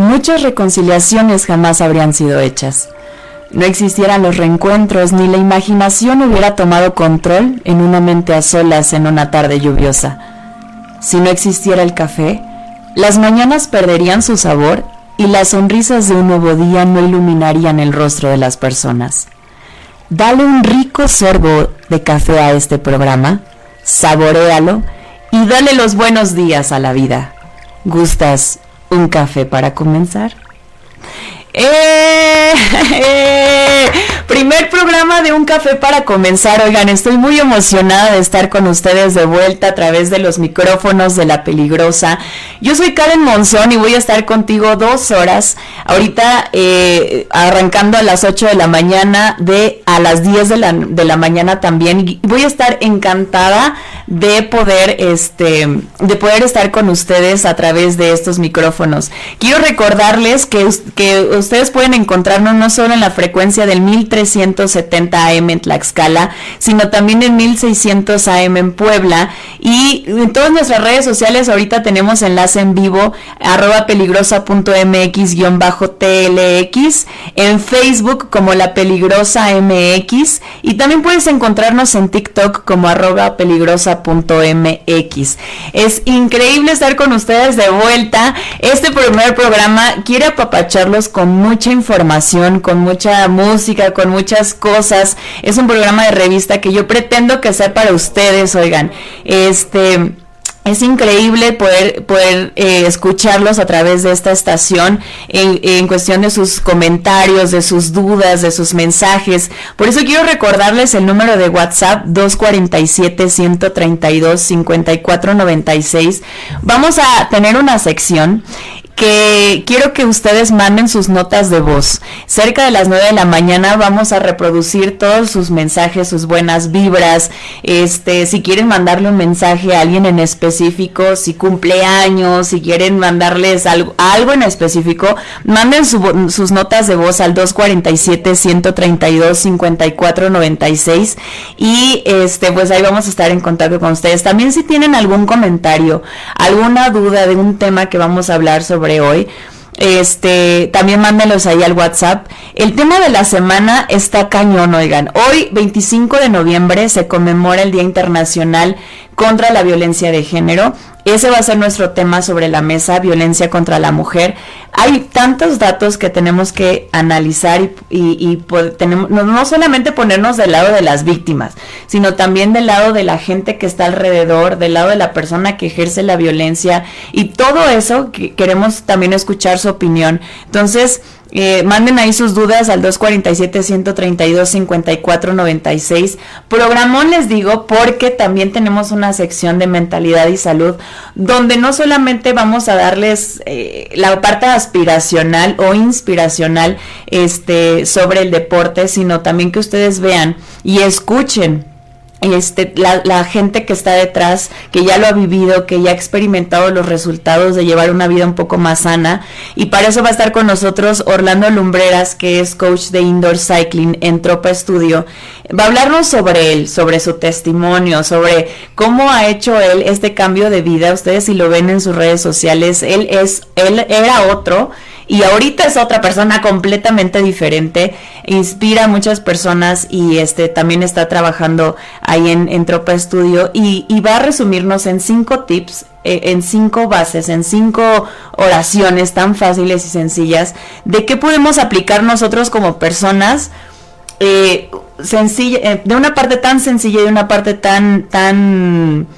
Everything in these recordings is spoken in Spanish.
muchas reconciliaciones jamás habrían sido hechas. No existieran los reencuentros ni la imaginación hubiera tomado control en una mente a solas en una tarde lluviosa. Si no existiera el café, las mañanas perderían su sabor y las sonrisas de un nuevo día no iluminarían el rostro de las personas. Dale un rico sorbo de café a este programa, saborealo y dale los buenos días a la vida. ¿Gustas un café para comenzar? ¡Eh! Primer programa de Un Café para comenzar. Oigan, estoy muy emocionada de estar con ustedes de vuelta a través de los micrófonos de La Peligrosa. Yo soy Karen Monzón y voy a estar contigo dos horas. Ahorita eh, arrancando a las 8 de la mañana, de a las 10 de la, de la mañana también. Y voy a estar encantada de poder, este, de poder estar con ustedes a través de estos micrófonos. Quiero recordarles que, que ustedes pueden encontrarnos no solo en la frecuencia del 1370 AM en Tlaxcala, sino también en 1600 AM en Puebla. Y en todas nuestras redes sociales ahorita tenemos enlace en vivo, arroba peligrosa.mx-tlx, en Facebook como La Peligrosa MX, y también puedes encontrarnos en TikTok como arroba peligrosa.mx. Es increíble estar con ustedes de vuelta. Este primer programa quiere apapacharlos con mucha información, con mucha música, con muchas cosas. Es un programa de revista que yo pretendo que sea para ustedes, oigan. Este es increíble poder, poder eh, escucharlos a través de esta estación en, cuestión de sus comentarios, de sus dudas, de sus mensajes. Por eso quiero recordarles el número de WhatsApp 247-132-5496. Vamos a tener una sección que quiero que ustedes manden sus notas de voz. Cerca de las 9 de la mañana vamos a reproducir todos sus mensajes, sus buenas vibras. Este, si quieren mandarle un mensaje a alguien en específico, si cumple años, si quieren mandarles algo, algo en específico, manden sus notas de voz al 247 132 5496 y este pues ahí vamos a estar en contacto con ustedes. También si tienen algún comentario, alguna duda de un tema que vamos a hablar sobre hoy. Este, también mándenlos ahí al WhatsApp. El tema de la semana está cañón, oigan. Hoy, 25 de noviembre, se conmemora el Día Internacional contra la Violencia de Género. Ese va a ser nuestro tema sobre la mesa, violencia contra la mujer. Hay tantos datos que tenemos que analizar y, tenemos, no, solamente ponernos del lado de las víctimas, sino también del lado de la gente que está alrededor, del lado de la persona que ejerce la violencia y todo eso que queremos también escuchar su opinión. Entonces, eh, manden ahí sus dudas al 247-132-5496. Programón les digo porque también tenemos una sección de mentalidad y salud donde no solamente vamos a darles eh, la parte aspiracional o inspiracional este, sobre el deporte, sino también que ustedes vean y escuchen este, la, la, gente que está detrás, que ya lo ha vivido, que ya ha experimentado los resultados de llevar una vida un poco más sana. Y para eso va a estar con nosotros Orlando Lumbreras, que es coach de indoor cycling en Tropa Studio. Va a hablarnos sobre él, sobre su testimonio, sobre cómo ha hecho él este cambio de vida. Ustedes si lo ven en sus redes sociales, él es, él era otro y ahorita es otra persona completamente diferente, inspira a muchas personas y este también está trabajando ahí en, en Tropa Estudio y, y va a resumirnos en cinco tips eh, en cinco bases, en cinco oraciones tan fáciles y sencillas, de qué podemos aplicar nosotros como personas eh, sencilla, eh, de una parte tan sencilla y de una parte tan, tan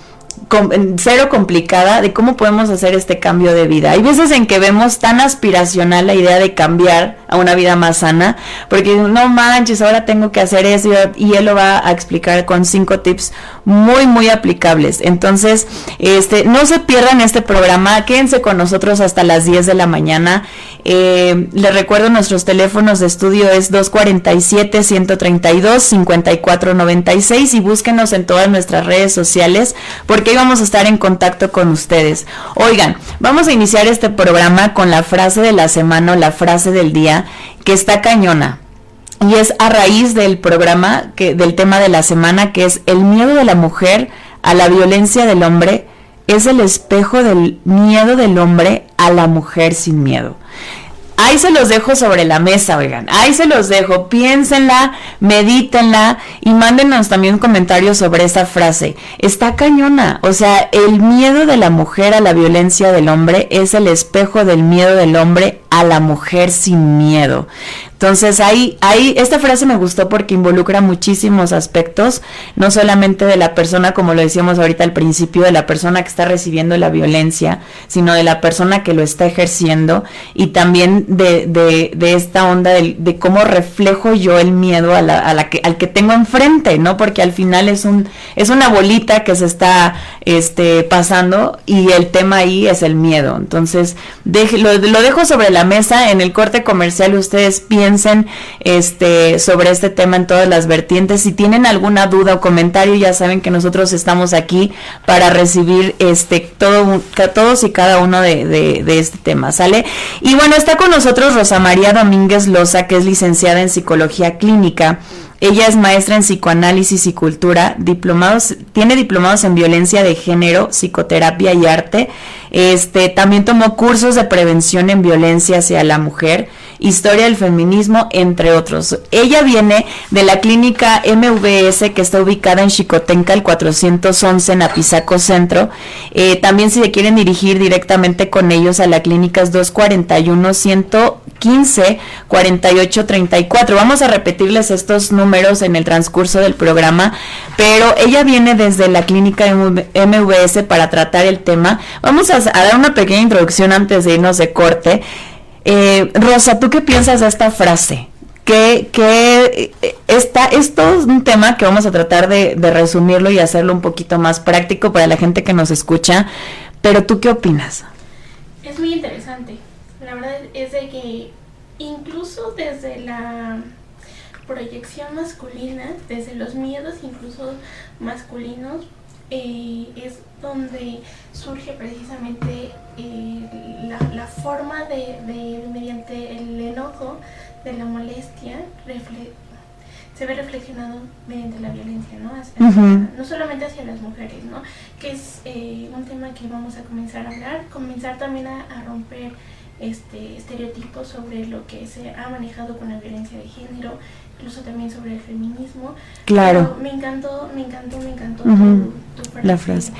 cero complicada de cómo podemos hacer este cambio de vida. Hay veces en que vemos tan aspiracional la idea de cambiar a una vida más sana, porque no manches, ahora tengo que hacer eso y él lo va a explicar con cinco tips muy muy aplicables. Entonces, este no se pierdan este programa, quédense con nosotros hasta las 10 de la mañana. Eh, les recuerdo nuestros teléfonos de estudio es 247 132 5496 y búsquenos en todas nuestras redes sociales porque vamos a estar en contacto con ustedes. Oigan, vamos a iniciar este programa con la frase de la semana o la frase del día que está cañona. Y es a raíz del programa, que, del tema de la semana, que es el miedo de la mujer a la violencia del hombre, es el espejo del miedo del hombre a la mujer sin miedo. Ahí se los dejo sobre la mesa, oigan. Ahí se los dejo. Piénsenla, medítenla y mándenos también un comentario sobre esta frase. Está cañona. O sea, el miedo de la mujer a la violencia del hombre es el espejo del miedo del hombre a la mujer sin miedo. Entonces ahí, ahí, esta frase me gustó porque involucra muchísimos aspectos, no solamente de la persona, como lo decíamos ahorita al principio, de la persona que está recibiendo la violencia, sino de la persona que lo está ejerciendo y también de, de, de esta onda de, de, cómo reflejo yo el miedo a la, a la que, al que tengo enfrente, ¿no? Porque al final es un, es una bolita que se está este, pasando y el tema ahí es el miedo. Entonces, lo, lo dejo sobre la mesa, en el corte comercial ustedes piensan este, sobre este tema en todas las vertientes. Si tienen alguna duda o comentario, ya saben que nosotros estamos aquí para recibir este, todo, todos y cada uno de, de este tema, ¿sale? Y bueno, está con nosotros Rosa María Domínguez Loza, que es licenciada en Psicología Clínica. Ella es maestra en psicoanálisis y cultura, diplomados, tiene diplomados en violencia de género, psicoterapia y arte. Este, también tomó cursos de prevención en violencia hacia la mujer historia del feminismo, entre otros. Ella viene de la clínica MVS que está ubicada en Chicotenca, el 411 en Apizaco Centro. Eh, también si se quieren dirigir directamente con ellos a la clínica es 241 115 4834. Vamos a repetirles estos números en el transcurso del programa, pero ella viene desde la clínica MVS para tratar el tema. Vamos a, dar una pequeña introducción antes de irnos de corte. Eh, Rosa, ¿tú qué piensas de esta frase? Que, que eh, esto es un tema que vamos a tratar de, resumirlo y hacerlo un poquito más práctico para la gente que nos escucha, pero ¿tú qué opinas? Es muy interesante. Es de que incluso desde la proyección masculina, desde los miedos incluso masculinos, eh, es donde surge precisamente eh, la, forma de, mediante el enojo, de la molestia, se ve reflexionado mediante la violencia, ¿no? No solamente hacia las mujeres, ¿no? Que es eh, un tema que vamos a comenzar a hablar, comenzar también a, a romper este estereotipos sobre lo que se ha manejado con la violencia de género, incluso también sobre el feminismo. Claro. me encantó, me encantó, me encantó la frase.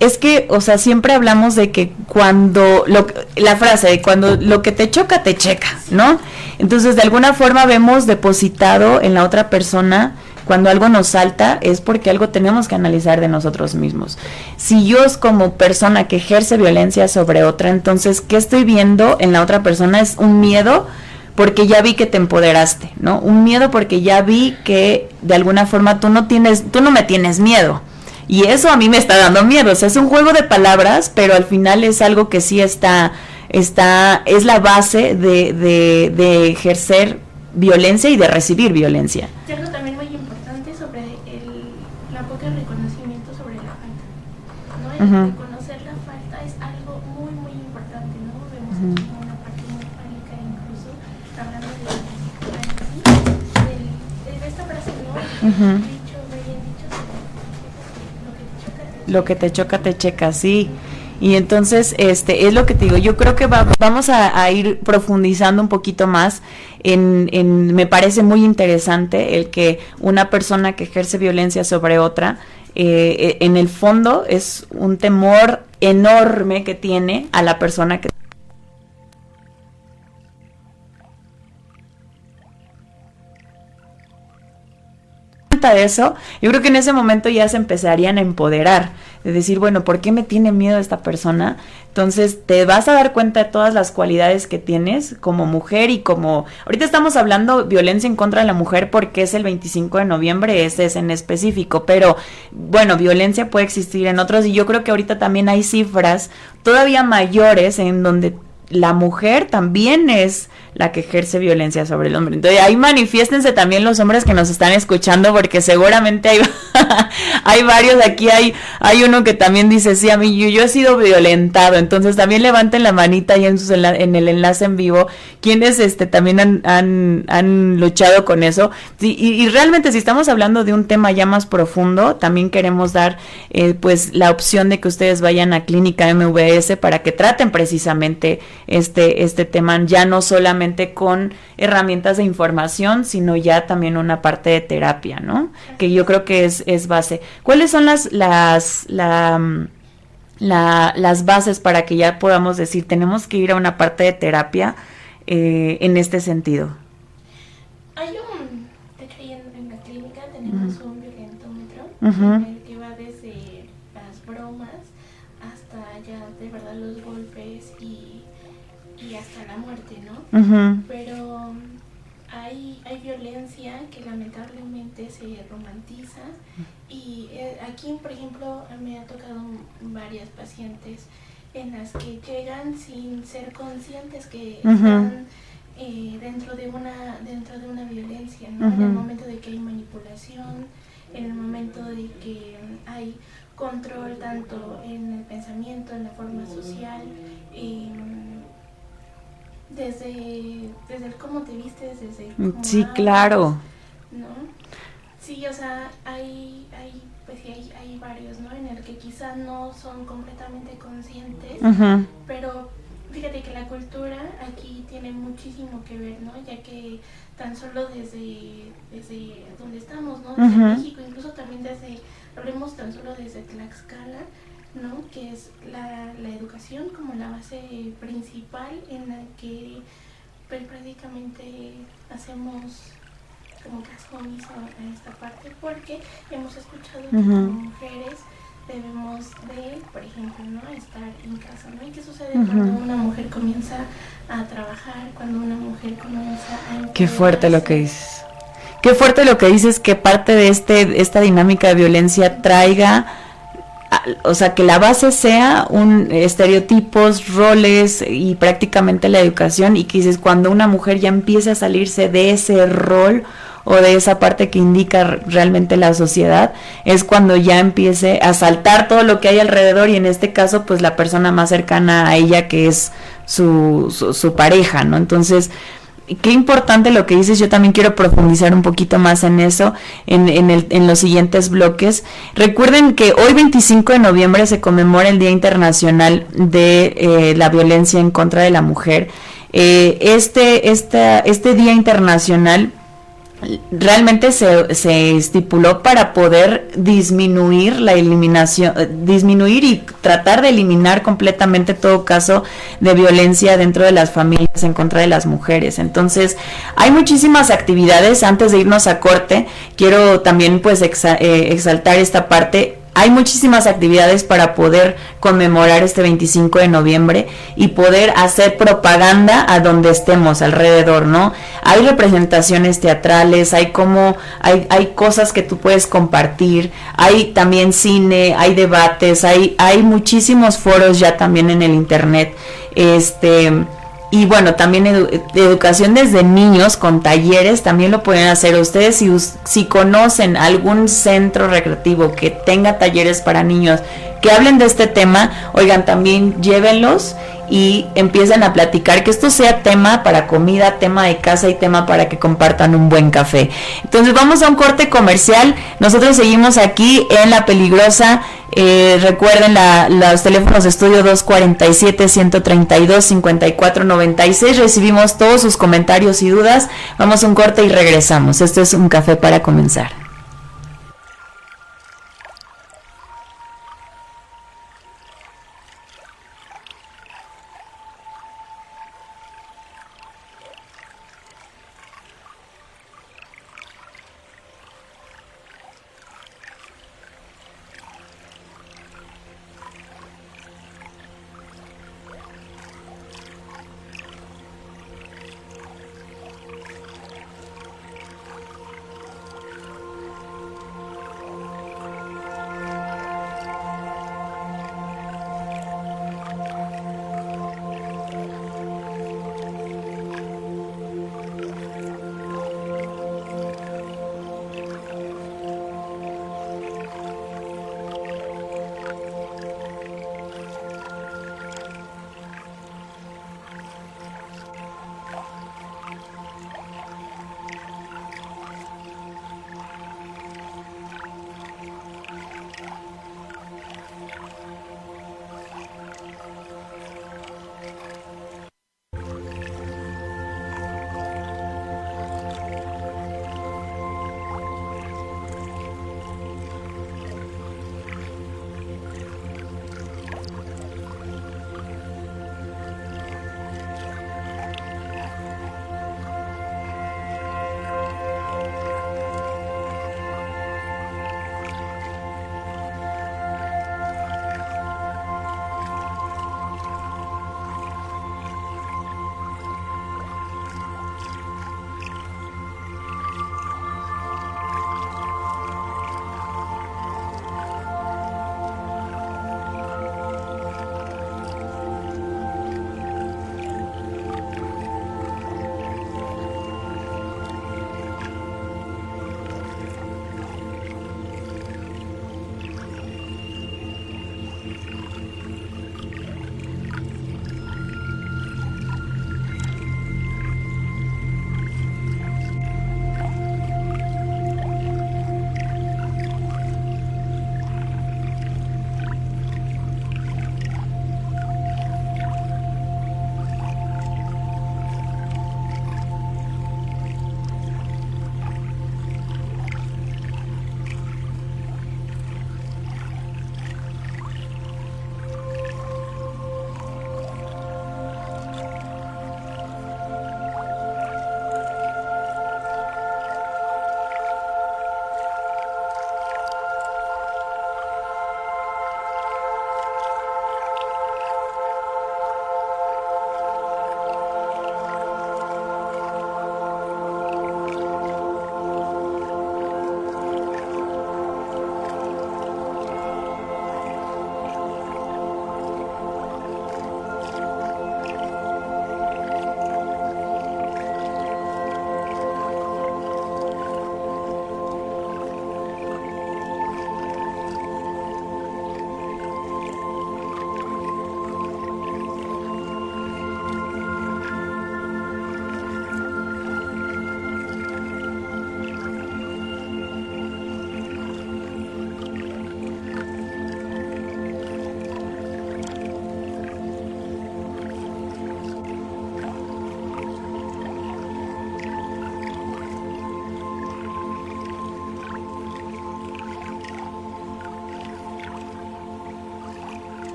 Es que, o sea, siempre hablamos de que cuando, lo, la frase de cuando lo que te choca, te checa, ¿no? Entonces, de alguna forma vemos depositado en la otra persona cuando algo nos salta es porque algo tenemos que analizar de nosotros mismos. Si yo como persona que ejerce violencia sobre otra, entonces, ¿qué estoy viendo en la otra persona? Es un miedo porque ya vi que te empoderaste, ¿no? Un miedo porque ya vi que de alguna forma tú no tienes, tú no me tienes miedo. Y eso a mí me está dando miedo. O sea, es un juego de palabras, pero al final es algo que sí está, está, es la base de, de, ejercer violencia y de recibir violencia muy importante sobre el, la poca reconocimiento sobre la El reconocer la falta es algo muy, muy importante, ¿no? Vemos uh -huh. una parte muy pánica incluso, hablando de, de, de, esta frase, ¿no? Uh -huh. dicho, dicho, lo que te choca, te checa, sí. Y entonces, este, es lo que te digo, yo creo que vamos a, ir profundizando un poquito más en, en, me parece muy interesante el que una persona que ejerce violencia sobre otra, eh, en el fondo es un temor enorme que tiene a la persona que de eso, yo creo que en ese momento ya se empezarían a empoderar, de decir, bueno, ¿por qué me tiene miedo esta persona? Entonces te vas a dar cuenta de todas las cualidades que tienes como mujer y como... Ahorita estamos hablando violencia en contra de la mujer porque es el 25 de noviembre, ese es en específico, pero bueno, violencia puede existir en otros y yo creo que ahorita también hay cifras todavía mayores en donde la mujer también es la que ejerce violencia sobre el hombre. Entonces ahí manifiéstense también los hombres que nos están escuchando porque seguramente hay, hay varios, aquí hay, hay uno que también dice, sí, a mí yo, he sido violentado, entonces también levanten la manita ahí en, sus, en el enlace en vivo, quienes este, también han, han, han luchado con eso. y, y, realmente si estamos hablando de un tema ya más profundo, también queremos dar eh, pues la opción de que ustedes vayan a Clínica MVS para que traten precisamente este, este tema, ya no solamente con herramientas de información, sino ya también una parte de terapia, ¿no? Que yo creo que es, es base. ¿Cuáles son las, las, la, las bases para que ya podamos decir, tenemos que ir a una parte de terapia eh, en este sentido? Hay un, de hecho, en, la clínica tenemos un violentómetro en el Pero hay, hay violencia que lamentablemente se romantiza y eh, aquí, por ejemplo, me ha tocado varias pacientes en las que llegan sin ser conscientes que están eh, dentro de una dentro de una violencia, ¿no? En el momento de que hay manipulación, en el momento de que hay control tanto en el pensamiento, en la forma social. Eh, desde, desde el cómo te vistes, desde cómo Sí, claro. ¿No? Sí, o sea, hay, hay, pues sí, hay, hay varios, ¿no? En el que quizás no son completamente conscientes, pero fíjate que la cultura aquí tiene muchísimo que ver, ¿no? Ya que tan solo desde, desde donde estamos, ¿no? Desde México, incluso también desde, hablemos tan solo desde Tlaxcala, ¿no? que es la, la, educación como la base principal en la que pues, prácticamente hacemos como caso omiso a esta parte porque hemos escuchado que como mujeres debemos de, por ejemplo, ¿no? estar en casa, ¿no? ¿Y qué sucede cuando una mujer comienza a trabajar, cuando una mujer comienza a... Qué fuerte lo que dices. Qué fuerte lo que dices que parte de este esta dinámica de violencia traiga o sea, que la base sea un estereotipos, roles y prácticamente la educación y que dices cuando una mujer ya empieza a salirse de ese rol o de esa parte que indica realmente la sociedad, es cuando ya empiece a saltar todo lo que hay alrededor y en este caso pues la persona más cercana a ella que es su, su, su pareja, ¿no? Entonces, qué importante lo que dices, yo también quiero profundizar un poquito más en eso en, en, el, en, los siguientes bloques. Recuerden que hoy 25 de noviembre se conmemora el Día Internacional de eh, la Violencia en contra de la Mujer. Eh, este, este, este Día Internacional realmente se, se, estipuló para poder disminuir la eliminación, eh, disminuir y tratar de eliminar completamente todo caso de violencia dentro de las familias en contra de las mujeres. Entonces, hay muchísimas actividades. Antes de irnos a corte, quiero también pues eh, exaltar esta parte hay muchísimas actividades para poder conmemorar este 25 de noviembre y poder hacer propaganda a donde estemos alrededor, ¿no? Hay representaciones teatrales, hay como hay, hay cosas que tú puedes compartir, hay también cine, hay debates, hay hay muchísimos foros ya también en el internet. Este y bueno, también educación desde niños con talleres, también lo pueden hacer ustedes. Si, si conocen algún centro recreativo que tenga talleres para niños que hablen de este tema, oigan, también llévenlos y empiecen a platicar, que esto sea tema para comida, tema de casa y tema para que compartan un buen café. Entonces vamos a un corte comercial, nosotros seguimos aquí en La Peligrosa. Eh, recuerden los teléfonos de estudio 247-132-5496. Recibimos todos sus comentarios y dudas. Vamos a un corte y regresamos. Esto es un café para comenzar.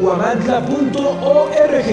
huamantla.org.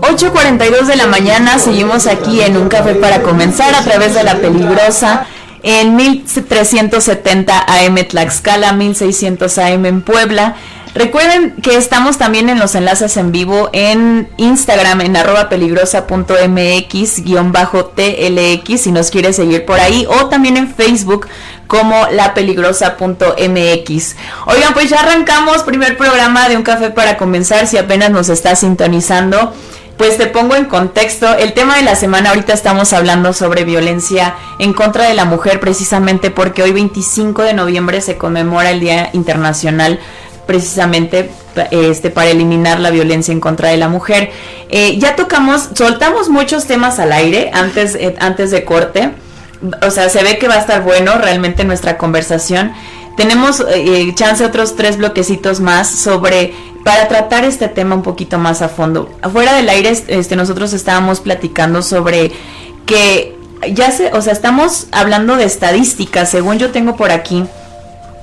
8.42 de la mañana, seguimos aquí en Un Café para Comenzar a través de la peligrosa en 1370 AM Tlaxcala, 1600 AM en Puebla. Recuerden que estamos también en los enlaces en vivo en Instagram en arroba peligrosa.mx-tlx si nos quiere seguir por ahí o también en Facebook como lapeligrosa.mx. Oigan, pues ya arrancamos primer programa de Un Café para comenzar si apenas nos está sintonizando. Pues te pongo en contexto, el tema de la semana ahorita estamos hablando sobre violencia en contra de la mujer precisamente porque hoy 25 de noviembre se conmemora el Día Internacional precisamente este, para eliminar la violencia en contra de la mujer. Eh, ya tocamos, soltamos muchos temas al aire antes, eh, antes de corte. O sea, se ve que va a estar bueno realmente nuestra conversación. Tenemos eh, chance otros tres bloquecitos más sobre para tratar este tema un poquito más a fondo. Afuera del aire, este, nosotros estábamos platicando sobre que ya se, o sea, estamos hablando de estadísticas, según yo tengo por aquí,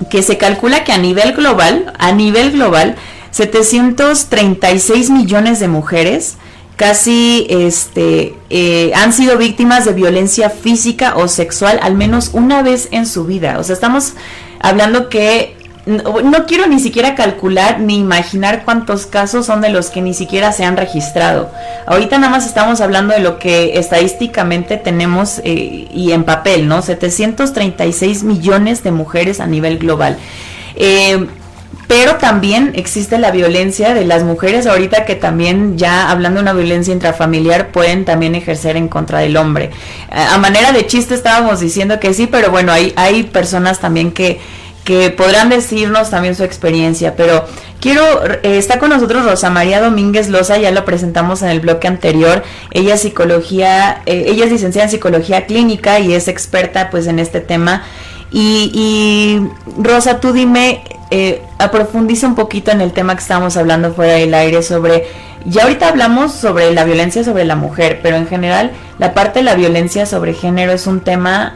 que se calcula que a nivel global, a nivel global, 736 millones de mujeres casi este, eh, han sido víctimas de violencia física o sexual al menos una vez en su vida. O sea, estamos hablando que no, quiero ni siquiera calcular ni imaginar cuántos casos son de los que ni siquiera se han registrado. Ahorita nada más estamos hablando de lo que estadísticamente tenemos eh, y en papel, ¿no? 736 millones de mujeres a nivel global. Eh, pero también existe la violencia de las mujeres ahorita que también ya hablando de una violencia intrafamiliar pueden también ejercer en contra del hombre. A manera de chiste estábamos diciendo que sí, pero bueno, hay, hay personas también que que podrán decirnos también su experiencia, pero quiero, eh, está con nosotros Rosa María Domínguez Loza, ya lo presentamos en el bloque anterior, ella es psicología, eh, ella es licenciada en psicología clínica y es experta pues en este tema. Y, Rosa, tú dime, eh, aprofundiza un poquito en el tema que estábamos hablando fuera del aire sobre, ya ahorita hablamos sobre la violencia sobre la mujer, pero en general la parte de la violencia sobre género es un tema...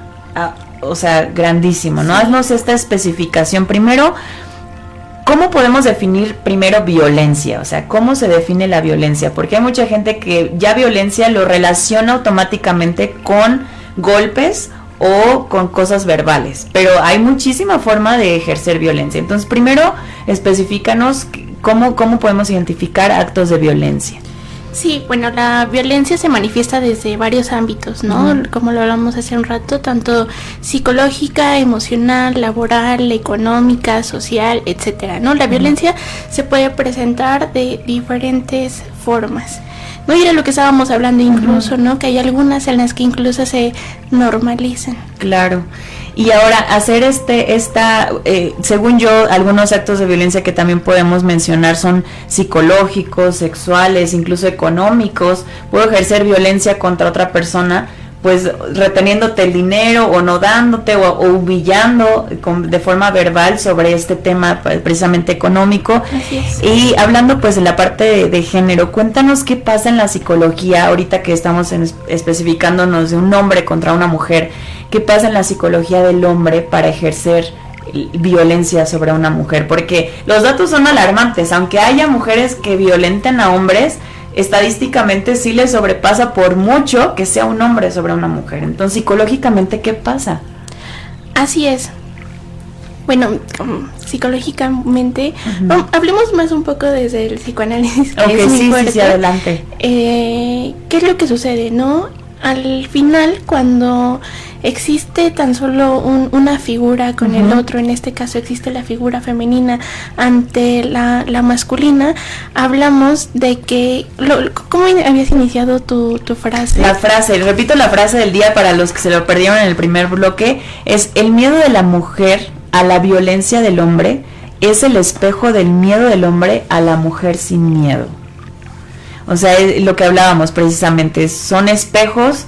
O sea, grandísimo, ¿no? Haznos esta especificación. Primero, ¿cómo podemos definir primero violencia? O sea, ¿cómo se define la violencia? Porque hay mucha gente que ya violencia lo relaciona automáticamente con golpes o con cosas verbales, pero hay muchísima forma de ejercer violencia. Entonces, primero, especificanos cómo, cómo podemos identificar actos de violencia. Sí, bueno, la violencia se manifiesta desde varios ámbitos, ¿no? Como lo hablamos hace un rato, tanto psicológica, emocional, laboral, económica, social, etcétera, ¿no? La violencia se puede presentar de diferentes formas. No era lo que estábamos hablando incluso, ¿no? Que hay algunas en las que incluso se normalizan. Claro. Y ahora, hacer este, esta, eh, según yo, algunos actos de violencia que también podemos mencionar son psicológicos, sexuales, incluso económicos. Puedo ejercer violencia contra otra persona pues reteniéndote el dinero o no dándote o, humillando de forma verbal sobre este tema precisamente económico. Y hablando pues de la parte de, género, cuéntanos qué pasa en la psicología ahorita que estamos especificándonos de un hombre contra una mujer, qué pasa en la psicología del hombre para ejercer violencia sobre una mujer, porque los datos son alarmantes, aunque haya mujeres que violenten a hombres, estadísticamente sí le sobrepasa por mucho que sea un hombre sobre una mujer. Entonces, psicológicamente, ¿qué pasa? Así es. Bueno, psicológicamente, hablemos más un poco desde el psicoanálisis. Que es sí, sí, sí, adelante. Eh, ¿Qué es lo que sucede, no? Al final, cuando existe tan solo una figura con el otro, en este caso existe la figura femenina ante la, masculina, hablamos de que, ¿cómo habías iniciado tu, tu frase? La frase, repito la frase del día para los que se lo perdieron en el primer bloque, es el miedo de la mujer a la violencia del hombre es el espejo del miedo del hombre a la mujer sin miedo. O sea, lo que hablábamos precisamente, son espejos,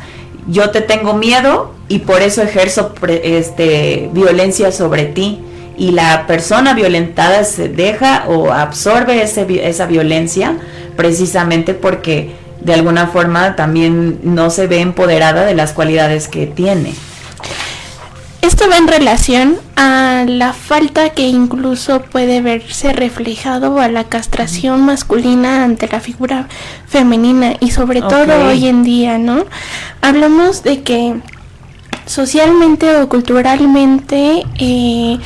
yo te tengo miedo, y por eso ejerzo este, violencia sobre ti y la persona violentada se deja o absorbe ese, esa violencia precisamente porque de alguna forma también no se ve empoderada de las cualidades que tiene. Esto va en relación a la falta que incluso puede verse reflejado a la castración masculina ante la figura femenina y sobre todo hoy en día, ¿no? Hablamos de que socialmente o culturalmente eh,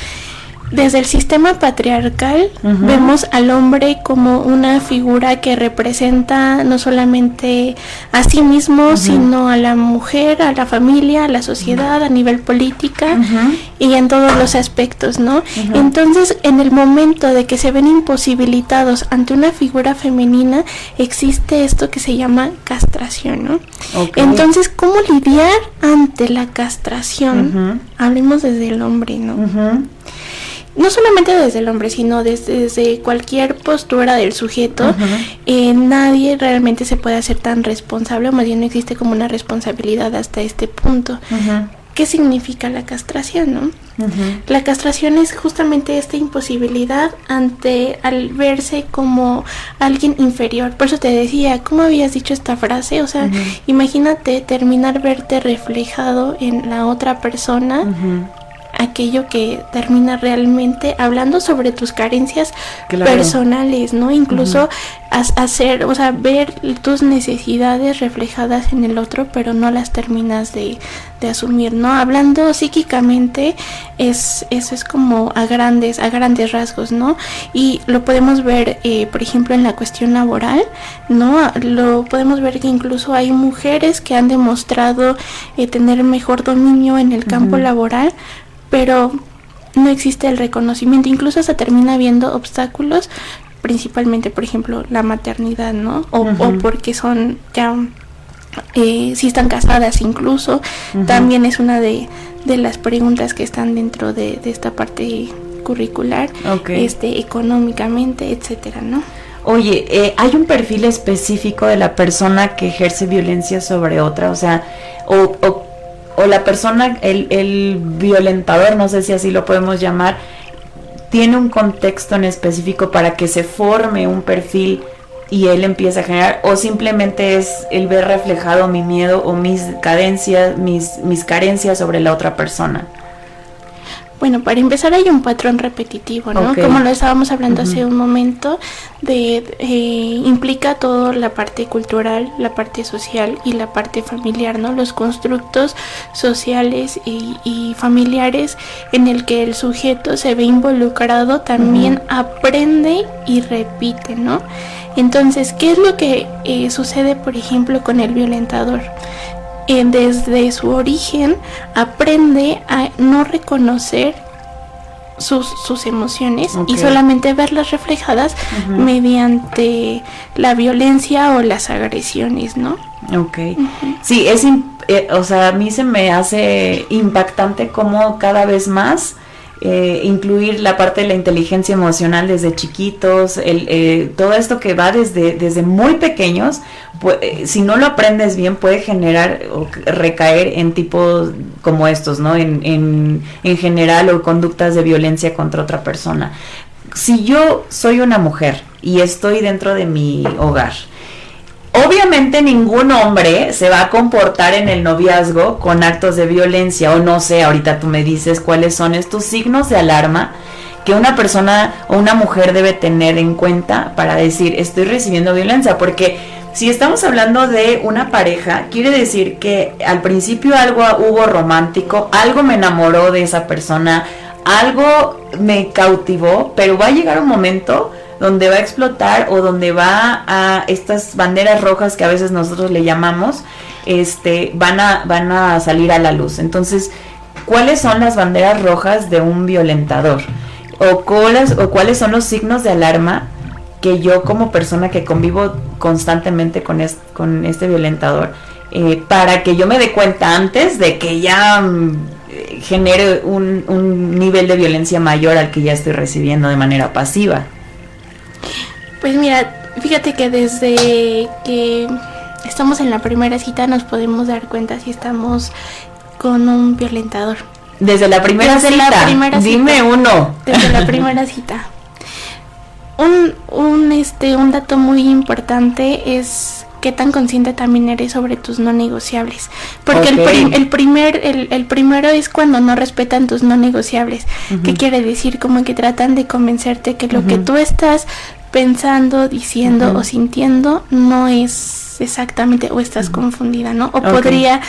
desde el sistema patriarcal vemos al hombre como una figura que representa no solamente a sí mismo, sino a la mujer, a la familia, a la sociedad, a nivel política y en todos los aspectos, ¿no? Entonces, en el momento de que se ven imposibilitados ante una figura femenina, existe esto que se llama castración, ¿no? Entonces, ¿cómo lidiar ante la castración? Hablemos desde el hombre, ¿no? No solamente desde el hombre, sino desde, cualquier postura del sujeto, eh, nadie realmente se puede hacer tan responsable, o más bien no existe como una responsabilidad hasta este punto. ¿Qué significa la castración, no? La castración es justamente esta imposibilidad ante al verse como alguien inferior. Por eso te decía, ¿cómo habías dicho esta frase? O sea, imagínate terminar verte reflejado en la otra persona aquello que termina realmente hablando sobre tus carencias personales, ¿no? Incluso hacer, o sea, ver tus necesidades reflejadas en el otro, pero no las terminas de, asumir, ¿no? Hablando psíquicamente, es, eso es como a grandes, a grandes rasgos, ¿no? Y lo podemos ver, eh, por ejemplo, en la cuestión laboral, ¿no? Lo podemos ver que incluso hay mujeres que han demostrado eh, tener mejor dominio en el campo laboral, pero no existe el reconocimiento, incluso se termina viendo obstáculos, principalmente, por ejemplo, la maternidad, ¿no? O, porque son ya, eh, si están casadas incluso, también es una de, las preguntas que están dentro de, esta parte curricular, este, económicamente, etcétera, ¿no? Oye, eh, ¿hay un perfil específico de la persona que ejerce violencia sobre otra? O sea, o, o o la persona, el, el violentador, no sé si así lo podemos llamar, tiene un contexto en específico para que se forme un perfil y él empieza a generar o simplemente es el ver reflejado mi miedo o mis cadencias, mis, mis carencias sobre la otra persona. Bueno, para empezar hay un patrón repetitivo, ¿no? Como lo estábamos hablando hace un momento, de eh, implica todo la parte cultural, la parte social y la parte familiar, ¿no? Los constructos sociales y, familiares en el que el sujeto se ve involucrado también aprende y repite, ¿no? Entonces, ¿qué es lo que eh, sucede, por ejemplo, con el violentador? Desde su origen aprende a no reconocer sus, sus emociones y solamente verlas reflejadas mediante la violencia o las agresiones, ¿no? Ok. Sí, es, eh, o sea, a mí se me hace impactante como cada vez más eh, incluir la parte de la inteligencia emocional desde chiquitos, el, eh, todo esto que va desde, desde muy pequeños, pues, si no lo aprendes bien puede generar o recaer en tipos como estos, ¿no? En, en, en general o conductas de violencia contra otra persona. Si yo soy una mujer y estoy dentro de mi hogar, Obviamente ningún hombre se va a comportar en el noviazgo con actos de violencia o no sé, ahorita tú me dices cuáles son estos signos de alarma que una persona o una mujer debe tener en cuenta para decir estoy recibiendo violencia, porque si estamos hablando de una pareja, quiere decir que al principio algo hubo romántico, algo me enamoró de esa persona, algo me cautivó, pero va a llegar un momento donde va a explotar o donde va a estas banderas rojas que a veces nosotros le llamamos, este, van a, van a salir a la luz. Entonces, ¿cuáles son las banderas rojas de un violentador? O cuáles, o cuáles son los signos de alarma que yo como persona que convivo constantemente con, con este violentador, eh, para que yo me dé cuenta antes de que ya mm, genere un, un nivel de violencia mayor al que ya estoy recibiendo de manera pasiva. Pues mira, fíjate que desde que estamos en la primera cita nos podemos dar cuenta si estamos con un violentador. Desde la primera cita. Dime uno. Desde la primera cita. Un, un, este, un dato muy importante es qué tan consciente también eres sobre tus no negociables. Porque el, el, primer, el, el, primero es cuando no respetan tus no negociables. ¿Qué quiere decir? Como que tratan de convencerte que lo que tú estás pensando, diciendo o sintiendo no es exactamente o estás confundida, ¿no? O podría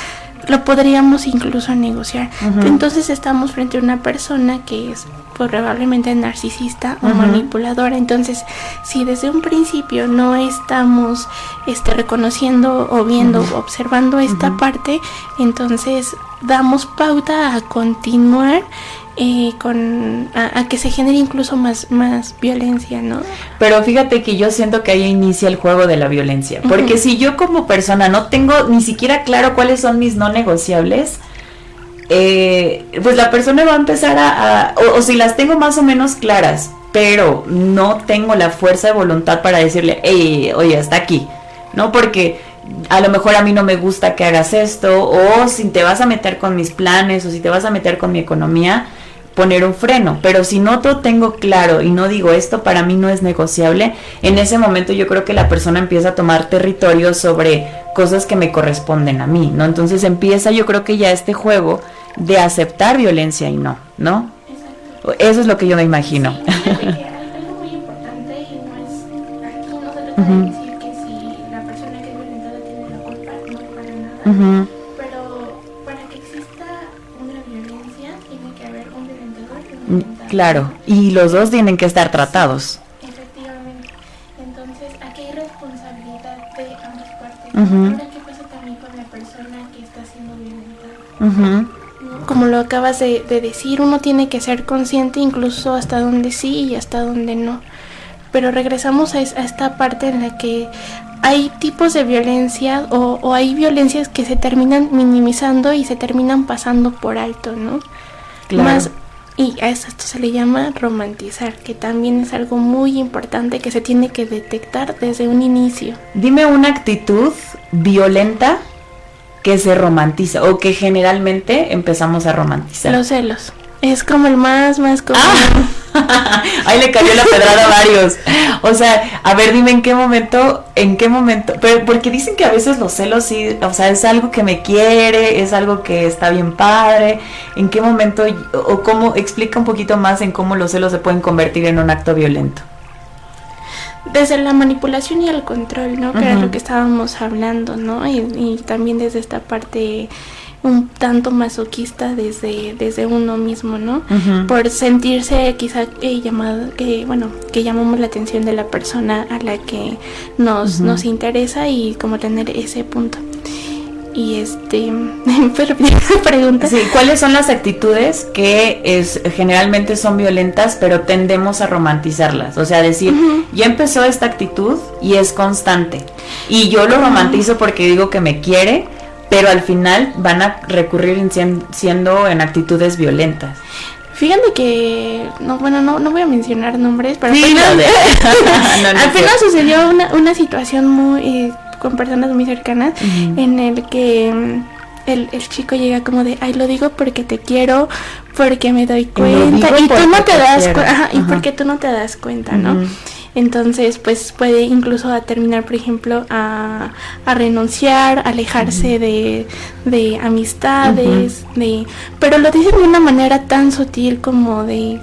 lo podríamos incluso negociar. Entonces estamos frente a una persona que es probablemente narcisista o manipuladora. Entonces, si desde un principio no estamos este, reconociendo o viendo observando esta parte, entonces damos pauta a continuar eh, con a, que se genere incluso más más violencia, ¿no? Pero fíjate que yo siento que ahí inicia el juego de la violencia, porque si yo como persona no tengo ni siquiera claro cuáles son mis no negociables, eh, pues la persona va a empezar a, o, si las tengo más o menos claras, pero no tengo la fuerza de voluntad para decirle, hey, oye, hasta aquí, ¿no? Porque a lo mejor a mí no me gusta que hagas esto, o si te vas a meter con mis planes, o si te vas a meter con mi economía, poner un freno, pero si no todo tengo claro y no digo esto para mí no es negociable, en ese momento yo creo que la persona empieza a tomar territorio sobre cosas que me corresponden a mí, ¿no? Entonces empieza yo creo que ya este juego de aceptar violencia y no, ¿no? Eso es lo que yo me imagino. algo muy importante y no es aquí no se trata de decir que si la persona que es violentada tiene la culpa, no para nada. Claro, y los dos tienen que estar tratados. Efectivamente. Entonces, aquí hay responsabilidad de ambas partes. Ahora, ¿qué pasa también con la persona que está siendo violentada? Como lo acabas de, decir, uno tiene que ser consciente incluso hasta donde sí y hasta donde no. Pero regresamos a, esta parte en la que hay tipos de violencia o, o, hay violencias que se terminan minimizando y se terminan pasando por alto, ¿no? Claro. Más y a esto se le llama romantizar, que también es algo muy importante que se tiene que detectar desde un inicio. Dime una actitud violenta que se romantiza o que generalmente empezamos a romantizar. Los celos. Es como el más, más común. Ah. Ahí le cayó la pedrada a varios. O sea, a ver, dime en qué momento, en qué momento, pero porque dicen que a veces los celos sí, o sea, es algo que me quiere, es algo que está bien padre. ¿En qué momento o cómo explica un poquito más en cómo los celos se pueden convertir en un acto violento? Desde la manipulación y el control, ¿no? Que era lo que estábamos hablando, ¿no? Y, y también desde esta parte un tanto masoquista desde, desde uno mismo, ¿no? Por sentirse quizá eh, llamado, que bueno, que llamamos la atención de la persona a la que nos, nos interesa y como tener ese punto. Y este, pero pregunta. Sí, ¿cuáles son las actitudes que es, generalmente son violentas, pero tendemos a romantizarlas? O sea, decir, ya empezó esta actitud y es constante. Y yo lo romantizo porque digo que me quiere, pero al final van a recurrir siendo en actitudes violentas. Fíjate que, no, bueno, no, no voy a mencionar nombres, pero al, final, sucedió una, una situación muy, eh, con personas muy cercanas en el que mm, el, el, chico llega como de, ay, lo digo porque te quiero, porque me doy cuenta, y, tú no te, das cuenta, y porque tú no te das cuenta, ¿no? Entonces, pues puede incluso terminar, por ejemplo, a, a renunciar, alejarse de, de, amistades, de, pero lo dicen de una manera tan sutil como de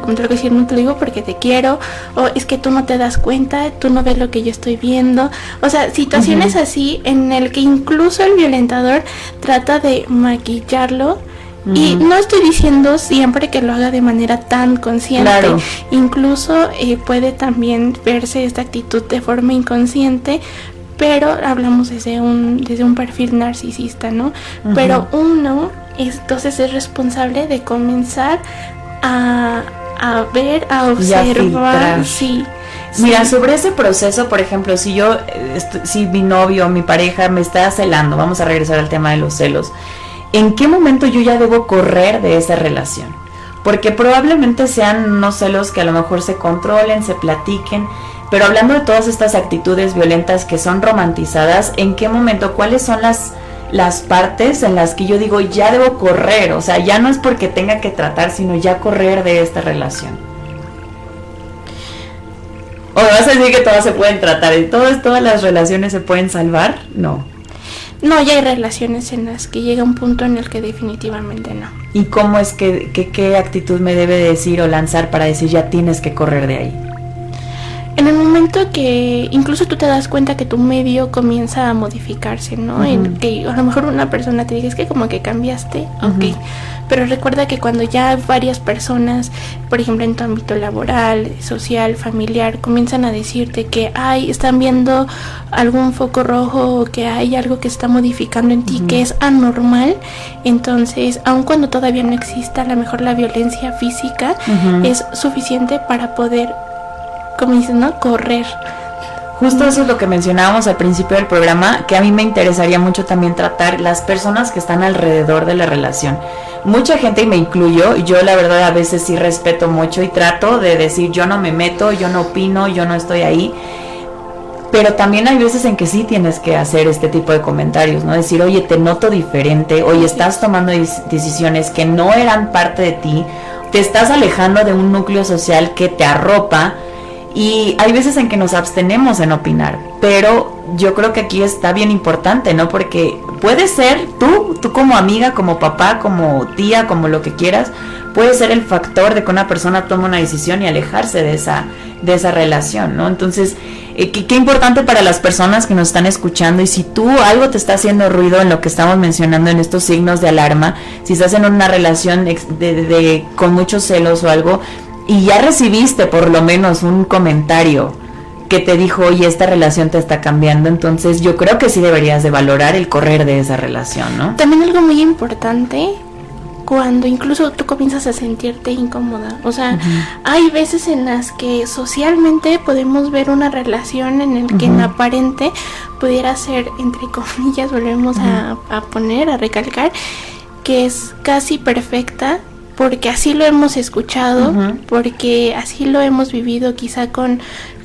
como te lo decir, no te lo digo porque te quiero, o es que tú no te das cuenta, tú no ves lo que yo estoy viendo. O sea, situaciones así en el que incluso el violentador trata de maquillarlo y no estoy diciendo siempre que lo haga de manera tan consciente. Incluso eh, puede también verse esta actitud de forma inconsciente, pero hablamos desde un, desde un perfil narcisista, ¿no? Pero uno entonces es responsable de comenzar a, a ver, a observar. Sí. Mira, sobre ese proceso, por ejemplo, si yo, eh, si mi novio, mi pareja me está celando, vamos a regresar al tema de los celos ¿en qué momento yo ya debo correr de esa relación? Porque probablemente sean unos celos que a lo mejor se controlen, se platiquen, pero hablando de todas estas actitudes violentas que son romantizadas, ¿en qué momento, cuáles son las, las partes en las que yo digo ya debo correr? O sea, ya no es porque tenga que tratar, sino ya correr de esta relación. ¿O vas a decir que todas se pueden tratar y todas, todas las relaciones se pueden salvar? No. No, ya hay relaciones en las que llega un punto en el que definitivamente no. ¿Y cómo es que, qué actitud me debe decir o lanzar para decir ya tienes que correr de ahí? En el momento que incluso tú te das cuenta que tu medio comienza a modificarse, ¿no? En que a lo mejor una persona te dice, es que como que cambiaste, ok. Pero recuerda que cuando ya varias personas, por ejemplo en tu ámbito laboral, social, familiar, comienzan a decirte que hay, están viendo algún foco rojo o que hay algo que está modificando en ti que es anormal, entonces, aun cuando todavía no exista a lo mejor la violencia física, es suficiente para poder como dicen, ¿no? Correr. Justo eso es lo que mencionábamos al principio del programa, que a mí me interesaría mucho también tratar las personas que están alrededor de la relación. Mucha gente, y me incluyo, yo la verdad a veces sí respeto mucho y trato de decir yo no me meto, yo no opino, yo no estoy ahí. Pero también hay veces en que sí tienes que hacer este tipo de comentarios, ¿no? Decir, oye, te noto diferente, oye, estás tomando decisiones que no eran parte de ti, te estás alejando de un núcleo social que te arropa, y hay veces en que nos abstenemos en opinar, pero yo creo que aquí está bien importante, ¿no? Porque puede ser tú, tú como amiga, como papá, como tía, como lo que quieras, puede ser el factor de que una persona tome una decisión y alejarse de esa, de esa relación, ¿no? Entonces, eh, qué, importante para las personas que nos están escuchando y si tú algo te está haciendo ruido en lo que estamos mencionando en estos signos de alarma, si estás en una relación de, con muchos celos o algo, y ya recibiste por lo menos un comentario que te dijo, oye, esta relación te está cambiando, entonces yo creo que sí deberías de valorar el correr de esa relación, ¿no? También algo muy importante, cuando incluso tú comienzas a sentirte incómoda, o sea, hay veces en las que socialmente podemos ver una relación en el que en aparente pudiera ser, entre comillas, volvemos a, a poner, a recalcar, que es casi perfecta porque así lo hemos escuchado, porque así lo hemos vivido quizá con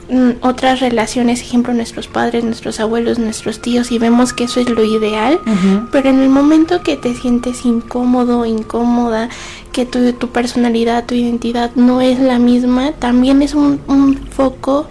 mm, otras relaciones, ejemplo nuestros padres, nuestros abuelos, nuestros tíos y vemos que eso es lo ideal, pero en el momento que te sientes incómodo, incómoda, que tu, tu personalidad, tu identidad no es la misma, también es un, un foco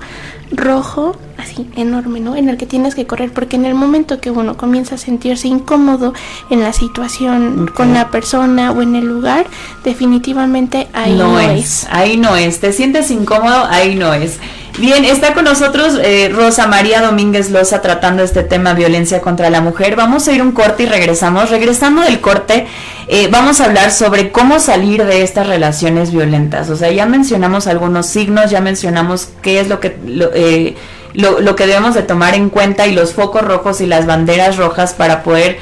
rojo así enorme, ¿no? En el que tienes que correr, porque en el momento que uno comienza a sentirse incómodo en la situación con la persona o en el lugar, definitivamente ahí no, es. Ahí no es. Te sientes incómodo, ahí no es. Bien, está con nosotros eh, Rosa María Domínguez Loza tratando este tema violencia contra la mujer. Vamos a ir un corte y regresamos. Regresando del corte, eh, vamos a hablar sobre cómo salir de estas relaciones violentas. O sea, ya mencionamos algunos signos, ya mencionamos qué es lo que... Eh, lo, que debemos de tomar en cuenta y los focos rojos y las banderas rojas para poder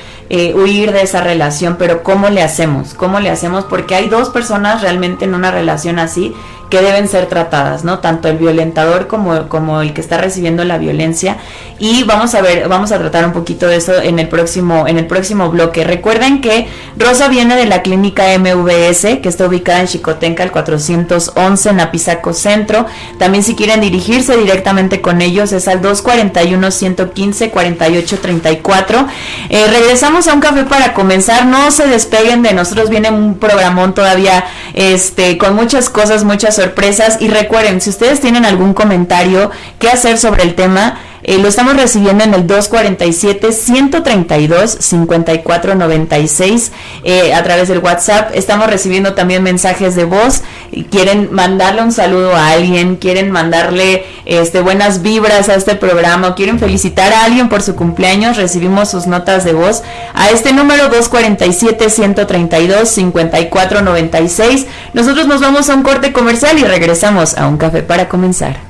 huir de esa relación, pero ¿cómo le hacemos? ¿Cómo le hacemos? Porque hay dos personas realmente en una relación así que deben ser tratadas, ¿no? Tanto el violentador como, como el que está recibiendo la violencia. Y vamos a ver, vamos a tratar un poquito de eso en el próximo, en el próximo bloque. Recuerden que Rosa viene de la clínica MVS, que está ubicada en Chicotenca, el 411 en Apizaco Centro. También si quieren dirigirse directamente con ellos, es al 241-115-4834. Eh, regresamos a un café para comenzar. No se despeguen de nosotros, viene un programón todavía este, con muchas cosas, muchas sorpresas. Y recuerden, si ustedes tienen algún comentario que hacer sobre el tema, eh, lo estamos recibiendo en el 247-132-5496 eh, a través del WhatsApp. Estamos recibiendo también mensajes de voz. Quieren mandarle un saludo a alguien, quieren mandarle este, buenas vibras a este programa, quieren felicitar a alguien por su cumpleaños. Recibimos sus notas de voz a este número 247-132-5496. Nosotros nos vamos a un corte comercial y regresamos a un café para comenzar.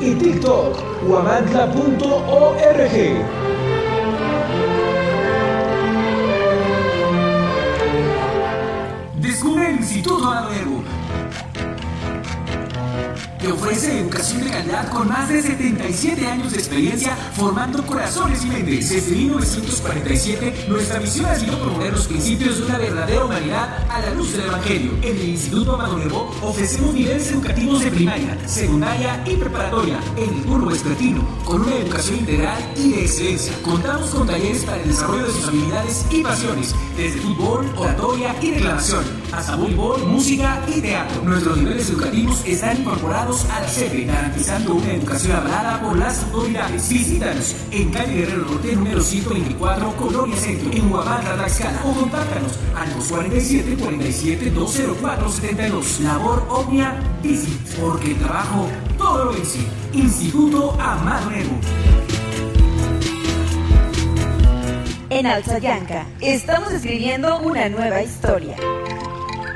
y TikTok, huamantla.org. ofrece educación de calidad con más de 77 años de experiencia formando corazones y mentes. Desde 1947, nuestra misión ha sido promover los principios de una verdadera humanidad a la luz del Evangelio. En el Instituto Amado Nervo ofrecemos niveles educativos de primaria, secundaria y preparatoria en el curso vespertino, con una educación integral y de excelencia. Contamos con talleres para el desarrollo de sus habilidades y pasiones, desde fútbol, oratoria y declamación, hasta voleibol, música y teatro. Nuestros niveles educativos están incorporados a la garantizando una educación avalada por las autoridades. Visítanos en calle Guerrero Norte, número 124, Colonia Centro, en Huamantla, Tlaxcala, o contáctanos al 247 47 204 72. Labor Omnia Visit, porque el trabajo todo lo vence. Instituto Amado Nuevo. En Alzayanca estamos escribiendo una nueva historia.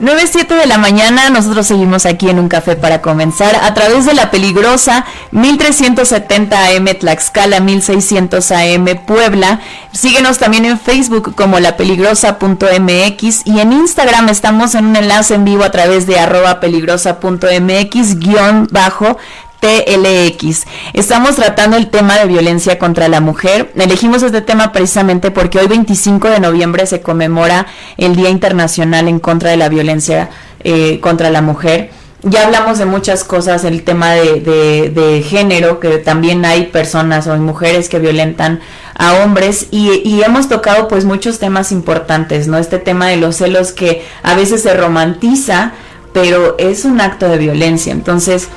9.07 de la mañana, nosotros seguimos aquí en un café para comenzar a través de la peligrosa 1370 AM Tlaxcala, 1600 AM Puebla. Síguenos también en Facebook como la peligrosa.mx y en Instagram estamos en un enlace en vivo a través de arroba peligrosa.mx guion bajo TLX. Estamos tratando el tema de violencia contra la mujer. Elegimos este tema precisamente porque hoy 25 de noviembre se conmemora el Día Internacional en contra de la violencia eh, contra la mujer. Ya hablamos de muchas cosas, el tema de, género, que también hay personas o mujeres que violentan a hombres y, y, hemos tocado pues muchos temas importantes, ¿no? Este tema de los celos que a veces se romantiza, pero es un acto de violencia. Entonces,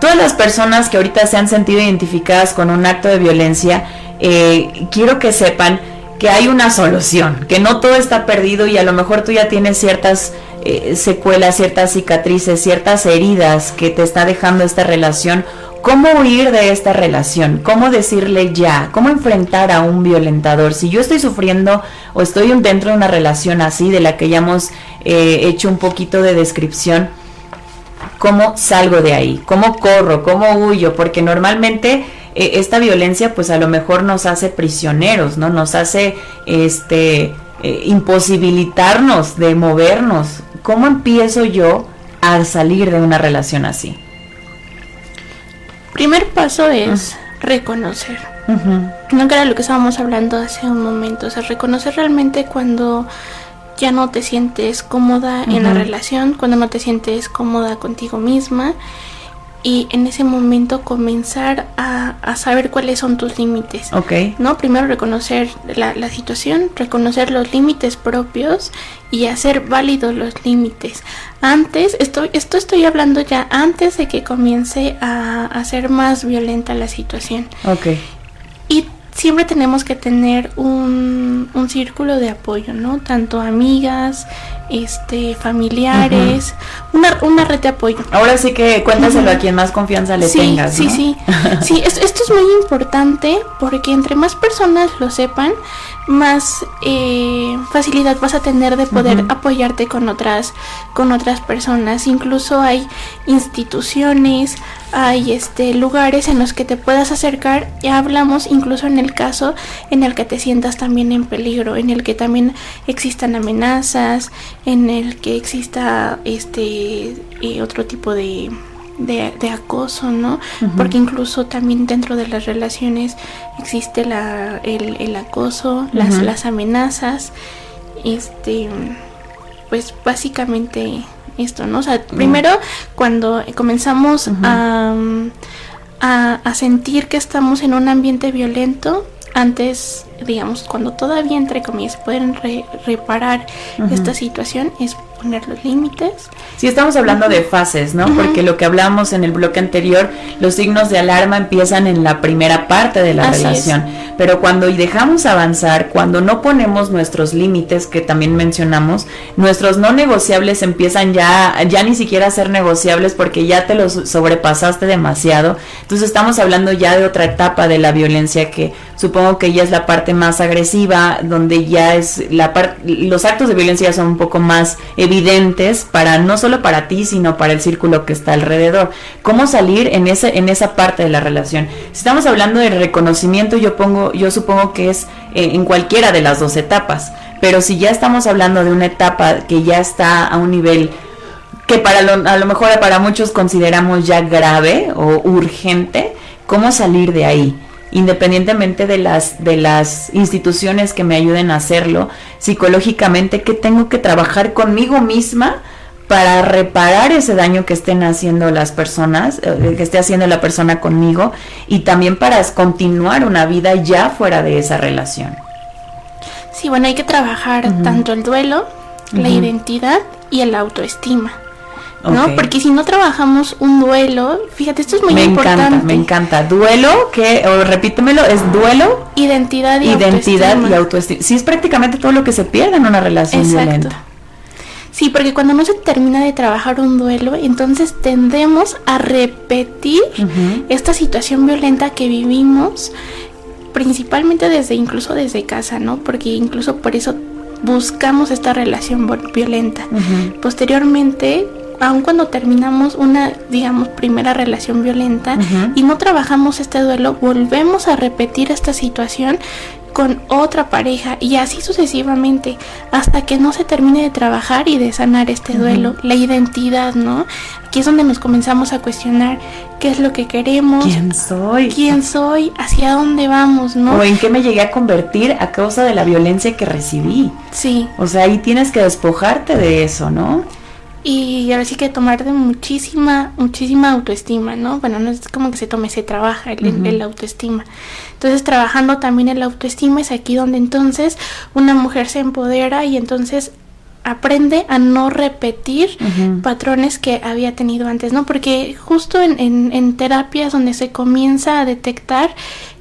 todas las personas que ahorita se han sentido identificadas con un acto de violencia, eh, quiero que sepan que hay una solución, que no todo está perdido y a lo mejor tú ya tienes ciertas eh, secuelas, ciertas cicatrices, ciertas heridas que te está dejando esta relación. ¿Cómo huir de esta relación? ¿Cómo decirle ya? ¿Cómo enfrentar a un violentador? Si yo estoy sufriendo o estoy dentro de una relación así, de la que ya hemos eh, hecho un poquito de descripción, cómo salgo de ahí, cómo corro, cómo huyo, porque normalmente eh, esta violencia pues a lo mejor nos hace prisioneros, ¿no? Nos hace este eh, imposibilitarnos de movernos. ¿Cómo empiezo yo a salir de una relación así? Primer paso es reconocer. No que era lo que estábamos hablando hace un momento, o sea, reconocer realmente cuando ya no te sientes cómoda en la relación, cuando no te sientes cómoda contigo misma y en ese momento comenzar a, saber cuáles son tus límites. Ok. ¿No? Primero reconocer la, situación, reconocer los límites propios y hacer válidos los límites. Antes, esto, esto estoy hablando ya antes de que comience a, a ser más violenta la situación. Ok. Y siempre tenemos que tener un, un círculo de apoyo, ¿no? Tanto amigas, este, familiares, una, una red de apoyo. Ahora sí que cuéntaselo a quien más confianza le tengas. Sí, sí, sí. esto, esto, es muy importante porque entre más personas lo sepan, más eh, facilidad vas a tener de poder apoyarte con otras, con otras personas. Incluso hay instituciones, hay este lugares en los que te puedas acercar y hablamos incluso en el caso en el que te sientas también en peligro, en el que también existan amenazas, en el que exista este eh, otro tipo de, de, acoso, ¿no? Porque incluso también dentro de las relaciones existe la, el, acoso, las, las amenazas, este, pues básicamente esto, ¿no? O sea, primero cuando comenzamos a, a, sentir que estamos en un ambiente violento, antes, digamos, cuando todavía entre comillas pueden reparar esta situación, es poner los límites. Sí, estamos hablando de fases, ¿no? Porque lo que hablamos en el bloque anterior, los signos de alarma empiezan en la primera parte de la relación. Pero cuando dejamos avanzar, cuando no ponemos nuestros límites, que también mencionamos, nuestros no negociables empiezan ya, ya ni siquiera a ser negociables porque ya te los sobrepasaste demasiado. Entonces estamos hablando ya de otra etapa de la violencia que supongo que ya es la parte más agresiva, donde ya es la parte, los actos de violencia son un poco más evidentes para no solo para ti, sino para el círculo que está alrededor. ¿Cómo salir en ese en esa parte de la relación? Si estamos hablando de reconocimiento, yo pongo yo supongo que es eh, en cualquiera de las dos etapas, pero si ya estamos hablando de una etapa que ya está a un nivel que para lo, a lo mejor para muchos consideramos ya grave o urgente, ¿cómo salir de ahí? Independientemente de las, de las instituciones que me ayuden a hacerlo, psicológicamente, que tengo que trabajar conmigo misma para reparar ese daño que estén haciendo las personas, eh, que esté haciendo la persona conmigo, y también para continuar una vida ya fuera de esa relación. Sí, bueno, hay que trabajar tanto el duelo, la identidad y el autoestima. ¿No? Porque si no trabajamos un duelo, fíjate, esto es muy me importante. Encanta, me encanta. Duelo, que, o repítemelo, es duelo. Identidad y identidad autoestima. y autoestima. Sí, es prácticamente todo lo que se pierde en una relación Exacto. violenta. Sí, porque cuando no se termina de trabajar un duelo, entonces tendemos a repetir esta situación violenta que vivimos, principalmente desde incluso desde casa, ¿no? Porque incluso por eso buscamos esta relación violenta. Posteriormente, aun cuando terminamos una, digamos, primera relación violenta y no trabajamos este duelo, volvemos a repetir esta situación con otra pareja y así sucesivamente hasta que no se termine de trabajar y de sanar este duelo, la identidad, ¿no? Aquí es donde nos comenzamos a cuestionar qué es lo que queremos, ¿Quién soy? quién soy, hacia dónde vamos, ¿no? ¿O en qué me llegué a convertir a causa de la violencia que recibí? Sí. O sea, ahí tienes que despojarte de eso, ¿no? Y ahora sí que tomar de muchísima, muchísima autoestima, ¿no? Bueno, no es como que se tome, se trabaja el, el autoestima. Entonces, trabajando también el autoestima es aquí donde entonces una mujer se empodera y entonces aprende a no repetir patrones que había tenido antes, ¿no? Porque justo en, en, en terapias donde se comienza a detectar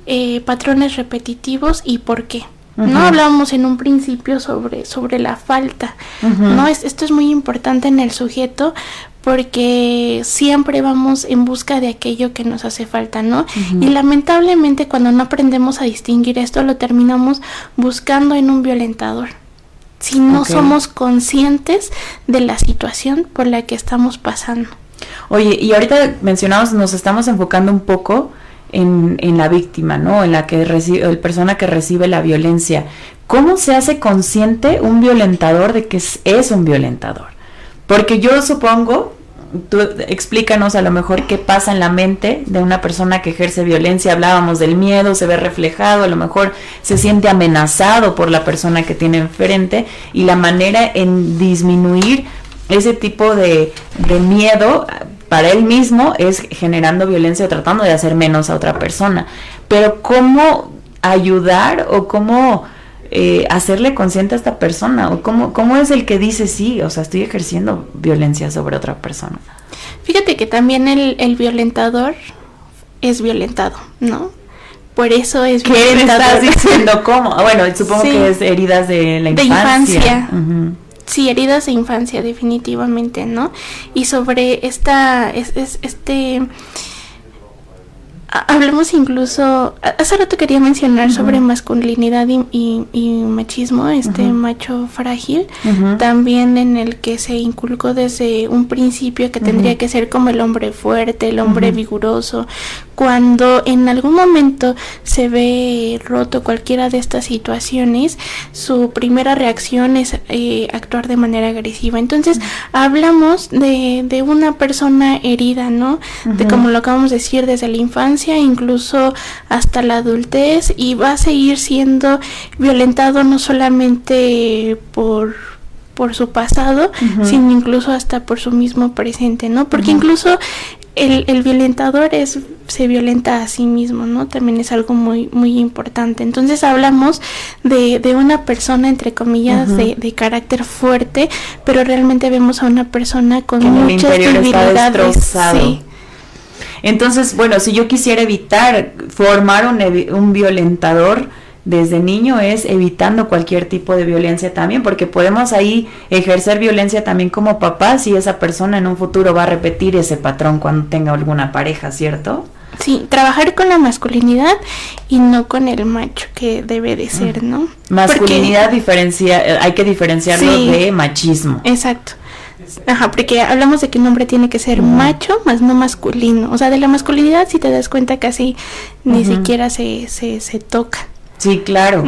eh, patrones repetitivos y por qué. No hablábamos en un principio sobre, sobre la falta. ¿no? Es, esto es muy importante en el sujeto porque siempre vamos en busca de aquello que nos hace falta, ¿no? Y lamentablemente cuando no aprendemos a distinguir esto lo terminamos buscando en un violentador. Si no somos conscientes de la situación por la que estamos pasando. Oye, y ahorita mencionamos, nos estamos enfocando un poco en, en la víctima, ¿no? En la que recibe, el persona que recibe la violencia. ¿Cómo se hace consciente un violentador de que es, un violentador? Porque yo supongo, tú explícanos a lo mejor qué pasa en la mente de una persona que ejerce violencia. Hablábamos del miedo, se ve reflejado, a lo mejor se siente amenazado por la persona que tiene enfrente y la manera en disminuir ese tipo de miedo para él mismo es generando violencia o tratando de hacer menos a otra persona. Pero ¿cómo ayudar o cómo eh, hacerle consciente a esta persona? ¿O cómo, cómo es el que dice sí? O sea, estoy ejerciendo violencia sobre otra persona. Fíjate que también el, el violentador es violentado, ¿no? Por eso es ¿Qué me estás violentador. diciendo? ¿Cómo? Ah, Bueno, supongo Sí. que es heridas de la De infancia. infancia. Ujú. Sí, heridas de infancia, definitivamente, ¿no? Y sobre esta, es, es- este, ha- hablemos incluso, hace rato quería mencionar sobre masculinidad y, y- y machismo, este macho frágil, también en el que se inculcó desde un principio que tendría que ser como el hombre fuerte, el hombre vigoroso. Cuando en algún momento se ve roto cualquiera de estas situaciones, su primera reacción es eh, actuar de manera agresiva. Entonces, hablamos de, de una persona herida, ¿no? De como lo acabamos de decir, desde la infancia, incluso hasta la adultez, y va a seguir siendo violentado no solamente por por su pasado, sino incluso hasta por su mismo presente, ¿no? Porque incluso el, el violentador es se violenta a sí mismo, ¿no? También es algo muy muy importante. Entonces hablamos de, de una persona entre comillas de, de carácter fuerte, pero realmente vemos a una persona con Que muchas debilidades. Sí. Entonces, bueno, si yo quisiera evitar formar un, un violentador desde niño es evitando cualquier tipo de violencia también, porque podemos ahí ejercer violencia también como papás y esa persona en un futuro va a repetir ese patrón cuando tenga alguna pareja, ¿cierto? Sí, trabajar con la masculinidad y no con el macho que debe de ser, ¿no? Masculinidad diferencia, eh, hay que diferenciarlo Sí. de machismo. Exacto. Ajá, porque hablamos de que un hombre tiene que ser macho, más no masculino. O sea, de la masculinidad, si te das cuenta, casi ni Ujú. siquiera se, se, se toca. Sí, claro.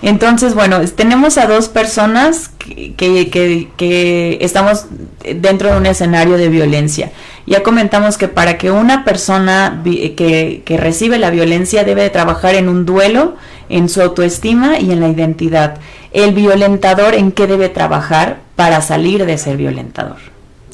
Entonces, bueno, tenemos a dos personas que, que, que- que estamos dentro de un escenario de violencia. Ya comentamos que para que una persona que, que recibe la violencia debe de trabajar en un duelo, en su autoestima y en la identidad. El violentador, ¿en qué debe trabajar para salir de ser violentador?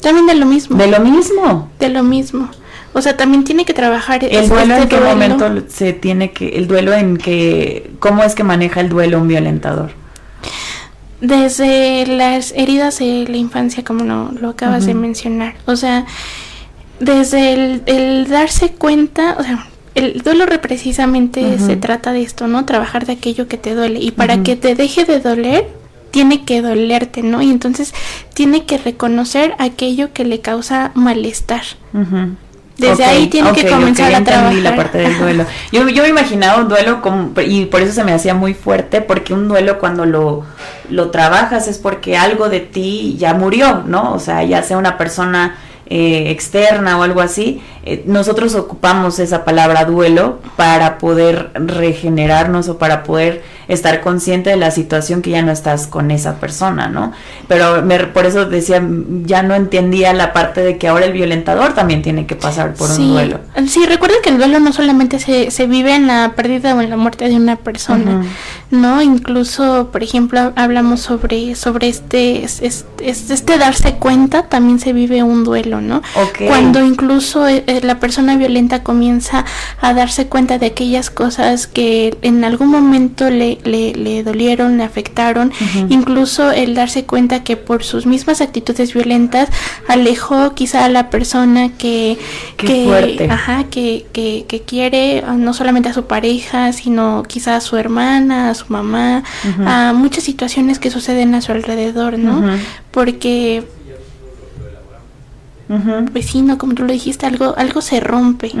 También de lo mismo. De lo mismo. de lo mismo. O sea, también tiene que trabajar El es- duelo en este qué duelo. momento se tiene que, el duelo en que, ¿cómo es que maneja el duelo un violentador? desde las heridas de la infancia, como lo, lo acabas de mencionar. O sea, desde el, darse cuenta, o sea, el duelo precisamente se trata de esto, ¿no? Trabajar de aquello que te duele. Y para que te deje de doler, tiene que dolerte, ¿no? Y entonces tiene que reconocer aquello que le causa malestar. Desde ahí tiene que comenzar a trabajar. la parte del duelo. Yo, yo me imaginaba un duelo como, y por eso se me hacía muy fuerte, porque un duelo cuando lo, lo trabajas es porque algo de ti ya murió, ¿no? O sea, ya sea una persona eh, externa o algo así, eh, nosotros ocupamos esa palabra duelo para poder regenerarnos o para poder estar consciente de la situación que ya no estás con esa persona, ¿no? Pero por eso decía, ya no entendía la parte de que ahora el violentador también tiene que pasar por un duelo. Sí, recuerda que el duelo no solamente se, se vive en la pérdida o en la muerte de una persona, ¿no? Incluso, por ejemplo, hablamos sobre, sobre este, este, este, darse cuenta, también se vive un duelo, ¿no? Cuando incluso eh, eh, la persona violenta comienza a darse cuenta de aquellas cosas que en algún momento le, le, dolieron, le afectaron, incluso el darse cuenta que por sus mismas actitudes violentas alejó quizá a la persona que, que, ajá, que, que, que, quiere no solamente a su pareja, sino quizá a su hermana, a su mamá, a muchas situaciones que suceden a su alrededor, ¿no? Porque vecino, como tú lo dijiste, algo, algo se rompe,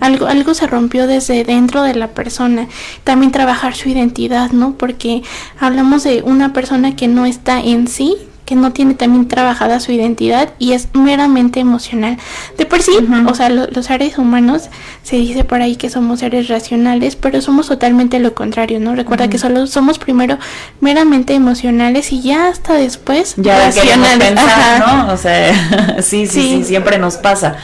algo, algo se rompió desde dentro de la persona. También trabajar su identidad, ¿no? Porque hablamos de una persona que no está en sí, que no tiene también trabajada su identidad y es meramente emocional. De por sí, o sea, los seres humanos se dice por ahí que somos seres racionales, pero somos totalmente lo contrario, ¿no? Recuerda que solo somos primero meramente emocionales y ya hasta después ya racionales. ¿no? O sea, sí, sí, sí, siempre nos pasa.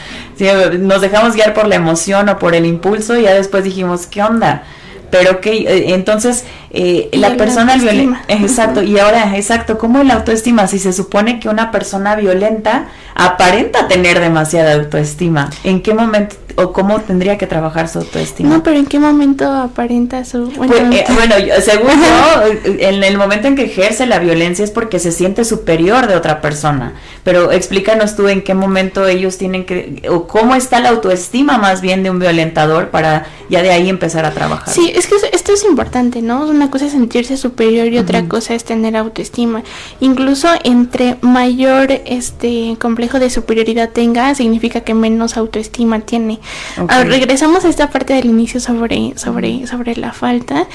nos dejamos guiar por la emoción o por el impulso y ya después dijimos, ¿qué onda? Pero que eh, entonces eh, la persona violenta, exacto, y ahora, exacto, ¿cómo la autoestima? Si se supone que una persona violenta aparenta tener demasiada autoestima, ¿en qué momento o cómo tendría que trabajar su autoestima? No, pero ¿en qué momento aparenta su... Bueno, pues, eh, según yo, en el momento en que ejerce la violencia es porque se siente superior de otra persona, pero explícanos tú en qué momento ellos tienen que, o cómo está la autoestima más bien de un violentador para ya de ahí empezar a trabajar. Sí, es que esto es importante, ¿no? Una cosa es sentirse superior y otra cosa es tener autoestima. Incluso entre mayor este complejo de superioridad tenga, significa que menos autoestima tiene. Ah, regresamos a esta parte del inicio sobre, sobre, sobre la falta.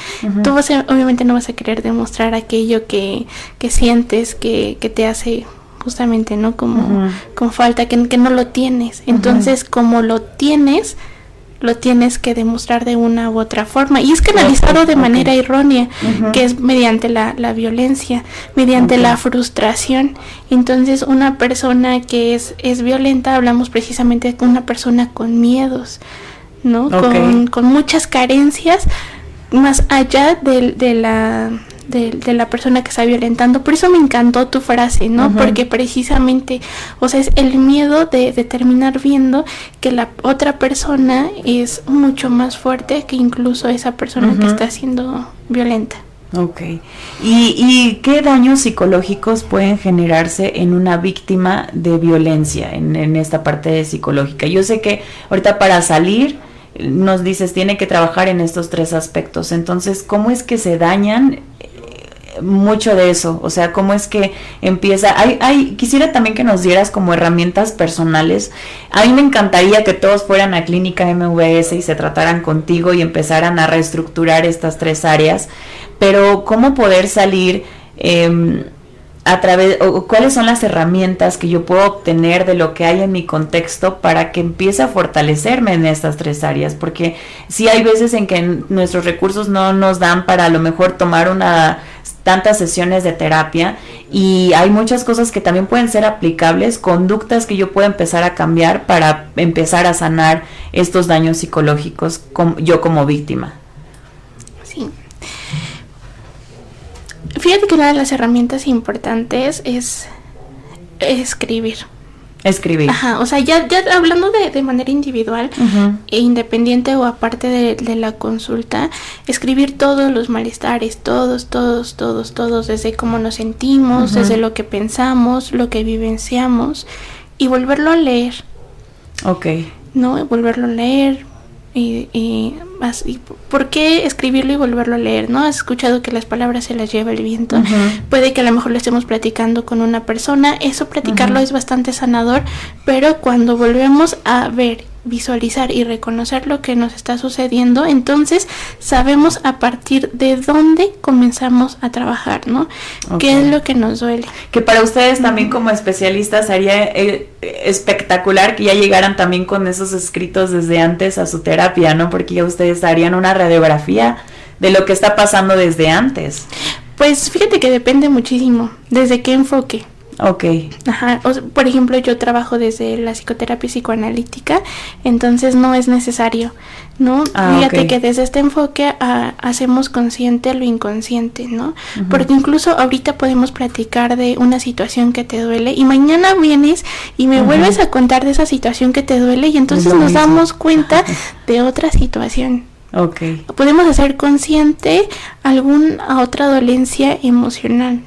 Tú obviamente no vas a querer demostrar aquello que, que sientes que, que te hace justamente, ¿no? Como con falta, que, que no lo tienes. Entonces, como lo tienes, lo tienes que demostrar de una u otra forma. Y es canalizado de manera errónea, que es mediante la, la violencia, mediante la frustración. Entonces, una persona que es, es violenta, hablamos precisamente de una persona con miedos, ¿no? Con, con muchas carencias, más allá de, de la de, la persona que está violentando. Por eso me encantó tu frase, ¿no? Porque precisamente, o sea, es el miedo de, terminar viendo que la otra persona es mucho más fuerte que incluso esa persona que está siendo violenta. Ok. ¿Y, ¿Y, qué daños psicológicos pueden generarse en una víctima de violencia, en, en esta parte psicológica? Yo sé que ahorita para salir nos dices tiene que trabajar en estos tres aspectos. Entonces, ¿cómo es que se dañan mucho de eso, o sea, cómo es que empieza, hay, hay, quisiera también que nos dieras como herramientas personales, a mí me encantaría que todos fueran a clínica MVS y se trataran contigo y empezaran a reestructurar estas tres áreas, pero cómo poder salir eh, a través, o cuáles son las herramientas que yo puedo obtener de lo que hay en mi contexto para que empiece a fortalecerme en estas tres áreas, porque si hay veces en que nuestros recursos no nos dan para a lo mejor tomar una tantas sesiones de terapia y hay muchas cosas que también pueden ser aplicables, conductas que yo puedo empezar a cambiar para empezar a sanar estos daños psicológicos yo como víctima. Sí. Fíjate que una de las herramientas importantes es escribir. Escribir. Ajá, o sea, ya, ya hablando de, de manera individual e independiente o aparte de, de la consulta, escribir todos los malestares, todos, todos, todos, todos, desde cómo nos sentimos, desde lo que pensamos, lo que vivenciamos, y volverlo a leer, Ok. ¿no? Volverlo a leer. Y, y así, ¿por qué escribirlo y volverlo a leer? ¿No? Has escuchado que las palabras se las lleva el viento. Puede que a lo mejor lo estemos platicando con una persona, eso platicarlo es bastante sanador, pero cuando volvemos a ver, visualizar y reconocer lo que nos está sucediendo, entonces sabemos a partir de dónde comenzamos a trabajar, ¿no? ¿Qué es lo que nos duele? Que para ustedes también como especialistas sería eh, espectacular que ya llegaran también con esos escritos desde antes a su terapia, ¿no? Porque ya ustedes harían una radiografía de lo que está pasando desde antes. Pues fíjate que depende muchísimo, desde qué enfoque. Ok. Ajá, o por ejemplo, yo trabajo desde la psicoterapia psicoanalítica, entonces no es necesario, ¿no? Ah, Fíjate que desde este enfoque ah, hacemos consciente lo inconsciente, ¿no? Porque incluso ahorita podemos platicar de una situación que te duele y mañana vienes y me vuelves a contar de esa situación que te duele y entonces nos mismo. damos cuenta de otra situación. Ok. Podemos hacer consciente alguna otra dolencia emocional.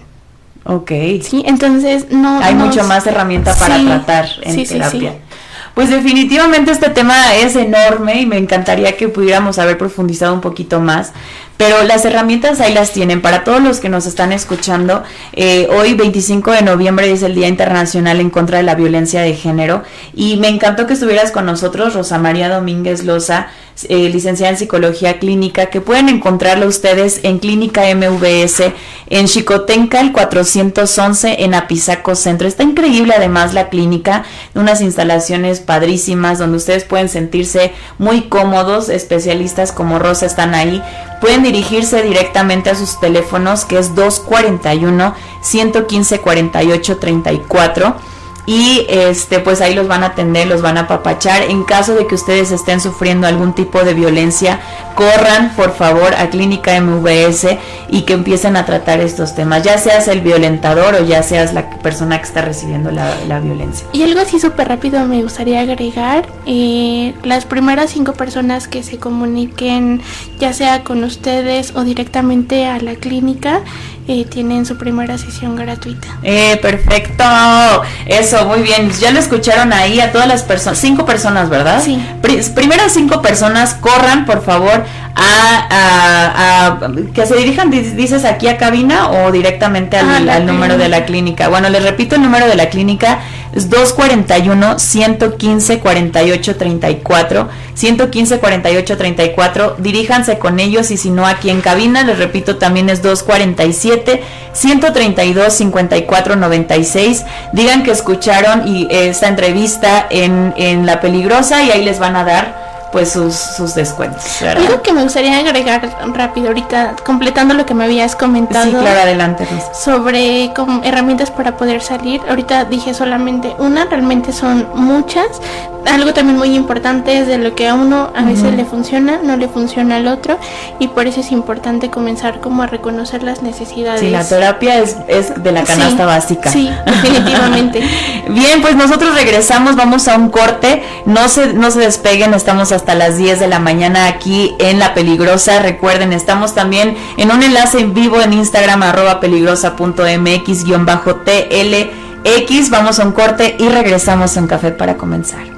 Ok. Sí, entonces no. Hay no- mucho más herramienta para Sí, tratar en sí, sí, terapia. sí. Pues definitivamente este tema es enorme y me encantaría que pudiéramos haber profundizado un poquito más. Pero las herramientas ahí las tienen. Para todos los que nos están escuchando, eh, hoy 25 de noviembre es el Día Internacional en contra de la Violencia de Género. Y me encantó que estuvieras con nosotros, Rosa María Domínguez Loza, eh, licenciada en Psicología Clínica, que pueden encontrarla ustedes en Clínica MVS, en Chicotenca, el 411, en Apizaco Centro. Está increíble además la clínica, unas instalaciones padrísimas donde ustedes pueden sentirse muy cómodos, especialistas como Rosa están ahí. Pueden dirigirse directamente a sus teléfonos, que es 241 115 48 34 y este pues ahí los van a atender, los van a apapachar. En caso de que ustedes estén sufriendo algún tipo de violencia, corran por favor a Clínica MVS y que empiecen a tratar estos temas, ya seas el violentador o ya seas la persona que está recibiendo la, la violencia. Y algo así súper rápido me gustaría agregar, eh, las primeras cinco personas que se comuniquen ya sea con ustedes o directamente a la clínica eh, tienen su primera sesión gratuita. Eh, perfecto. Eso, muy bien. Ya lo escucharon ahí a todas las personas, cinco personas, ¿verdad? Sí. Pri- primeras cinco personas, corran, por favor, a, a- a- que se dirijan, di- dices aquí a cabina o directamente al, A la al número de la clínica. Bueno, les repito el número de la clínica es 241 115 48 34 115 48 34 diríjanse con ellos y si no aquí en cabina les repito también es 247 132 54 96 digan que escucharon y esta entrevista en, en La Peligrosa y ahí les van a dar pues sus, sus descuentos ¿verdad? Algo que me gustaría agregar rápido ahorita, completando lo que me habías comentado. sí claro adelante Rosa. sobre como herramientas para poder salir. Ahorita dije solamente una, realmente son muchas. Algo también muy importante es de lo que a uno a veces le funciona, no le funciona al otro y por eso es importante comenzar como a reconocer las necesidades. Sí, la terapia es, es de la canasta Sí, básica. Sí, definitivamente. Bien, pues nosotros regresamos, vamos a un corte, no se, no se despeguen, estamos hasta las 10 de la mañana aquí en La Peligrosa, recuerden, estamos también en un enlace en vivo en Instagram arroba peligrosa.mx-tlx, vamos a un corte y regresamos en Café para comenzar.